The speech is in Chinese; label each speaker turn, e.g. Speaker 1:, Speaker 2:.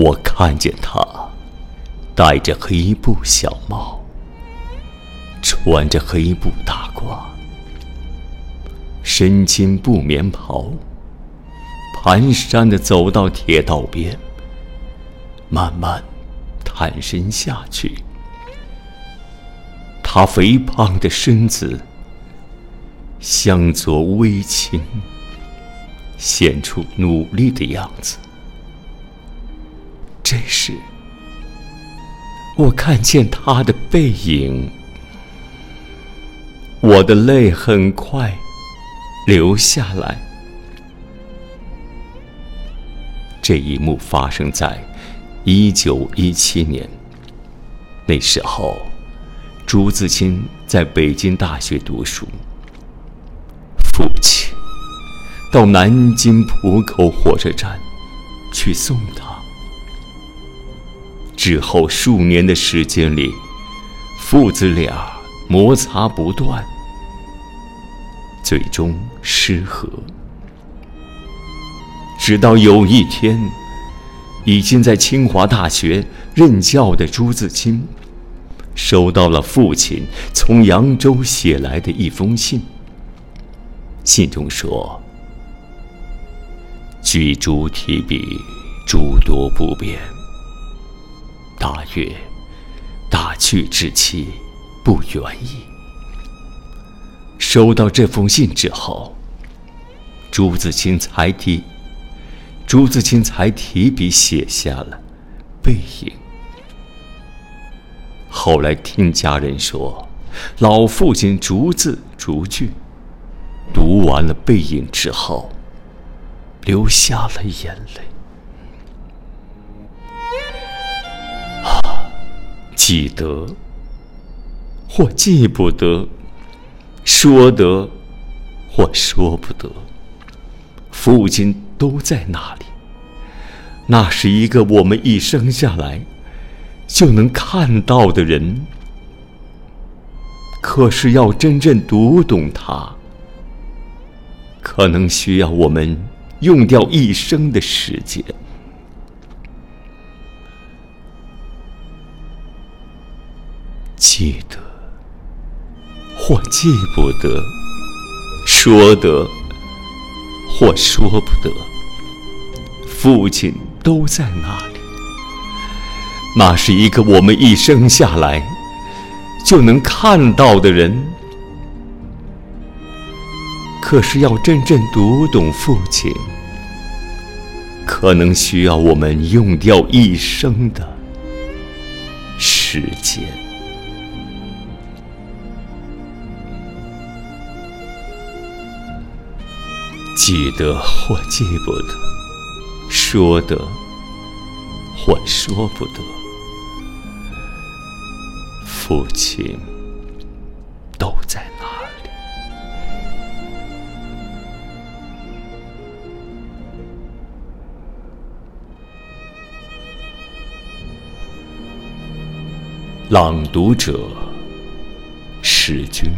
Speaker 1: 我看见他戴着黑布小帽，穿着黑布大褂，身襟布棉袍，蹒跚的走到铁道边，慢慢探身下去。他肥胖的身子向左微倾，显出努力的样子。这时，我看见他的背影，我的泪很快流下来。这一幕发生在一九一七年，那时候，朱自清在北京大学读书，父亲到南京浦口火车站去送他。之后数年的时间里，父子俩摩擦不断，最终失和。直到有一天，已经在清华大学任教的朱自清，收到了父亲从扬州写来的一封信。信中说：“举箸提笔，诸多不便。”大约大去之期不远矣。收到这封信之后，朱自清才提朱自清才提笔写下了《背影》。后来听家人说，老父亲逐字逐句读完了《背影》之后，流下了眼泪。记得，或记不得；说得，或说不得。父亲都在那里。那是一个我们一生下来就能看到的人。可是要真正读懂他，可能需要我们用掉一生的时间。记得，或记不得；说得，或说不得。父亲都在那里。那是一个我们一生下来就能看到的人。可是要真正读懂父亲，可能需要我们用掉一生的时间。记得或记不得，说得或说不得，父亲都在哪里。朗读者，史君。